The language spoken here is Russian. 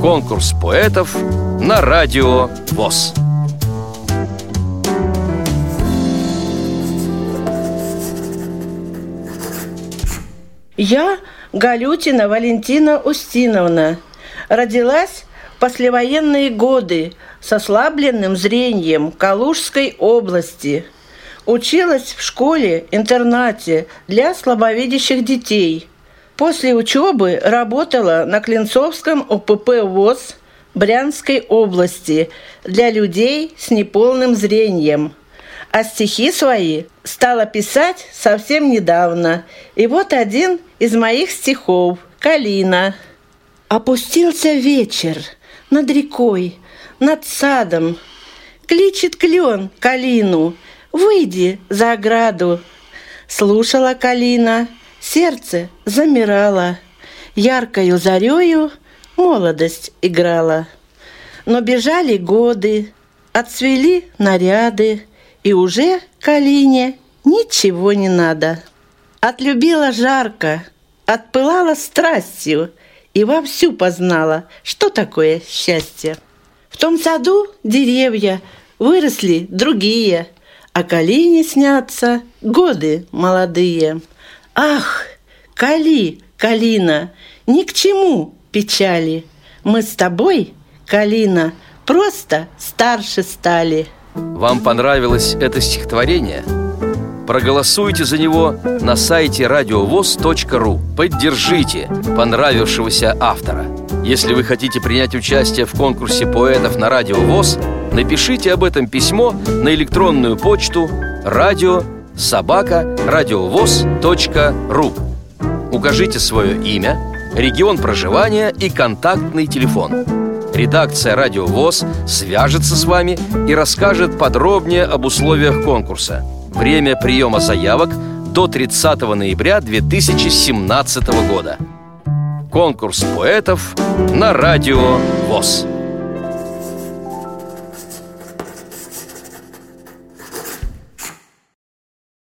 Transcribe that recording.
Конкурс поэтов на радио ВОЗ. Я Галютина Валентина Устиновна. Родилась в послевоенные годы с ослабленным зрением Калужской области. Училась в школе-интернате для слабовидящих детей. После учебы работала на Клинцовском ОПП ВОЗ Брянской области для людей с неполным зрением – а стихи свои стала писать совсем недавно. И вот один из моих стихов «Калина». Опустился вечер над рекой, над садом. Кличет клен Калину, выйди за ограду. Слушала Калина, сердце замирало. Яркою зарею молодость играла. Но бежали годы, отцвели наряды, и уже Калине ничего не надо. Отлюбила жарко, отпылала страстью и вовсю познала, что такое счастье. В том саду деревья выросли другие, а Калине снятся годы молодые. Ах, Кали, Калина, ни к чему печали. Мы с тобой, Калина, просто старше стали. Вам понравилось это стихотворение? Проголосуйте за него на сайте радиовоз.ру Поддержите понравившегося автора Если вы хотите принять участие в конкурсе поэтов на Радио ВОЗ Напишите об этом письмо на электронную почту радио собака радиовоз.ру Укажите свое имя, регион проживания и контактный телефон – Редакция «Радио ВОЗ» свяжется с вами и расскажет подробнее об условиях конкурса. Время приема заявок до 30 ноября 2017 года. Конкурс поэтов на Радио ВОЗ.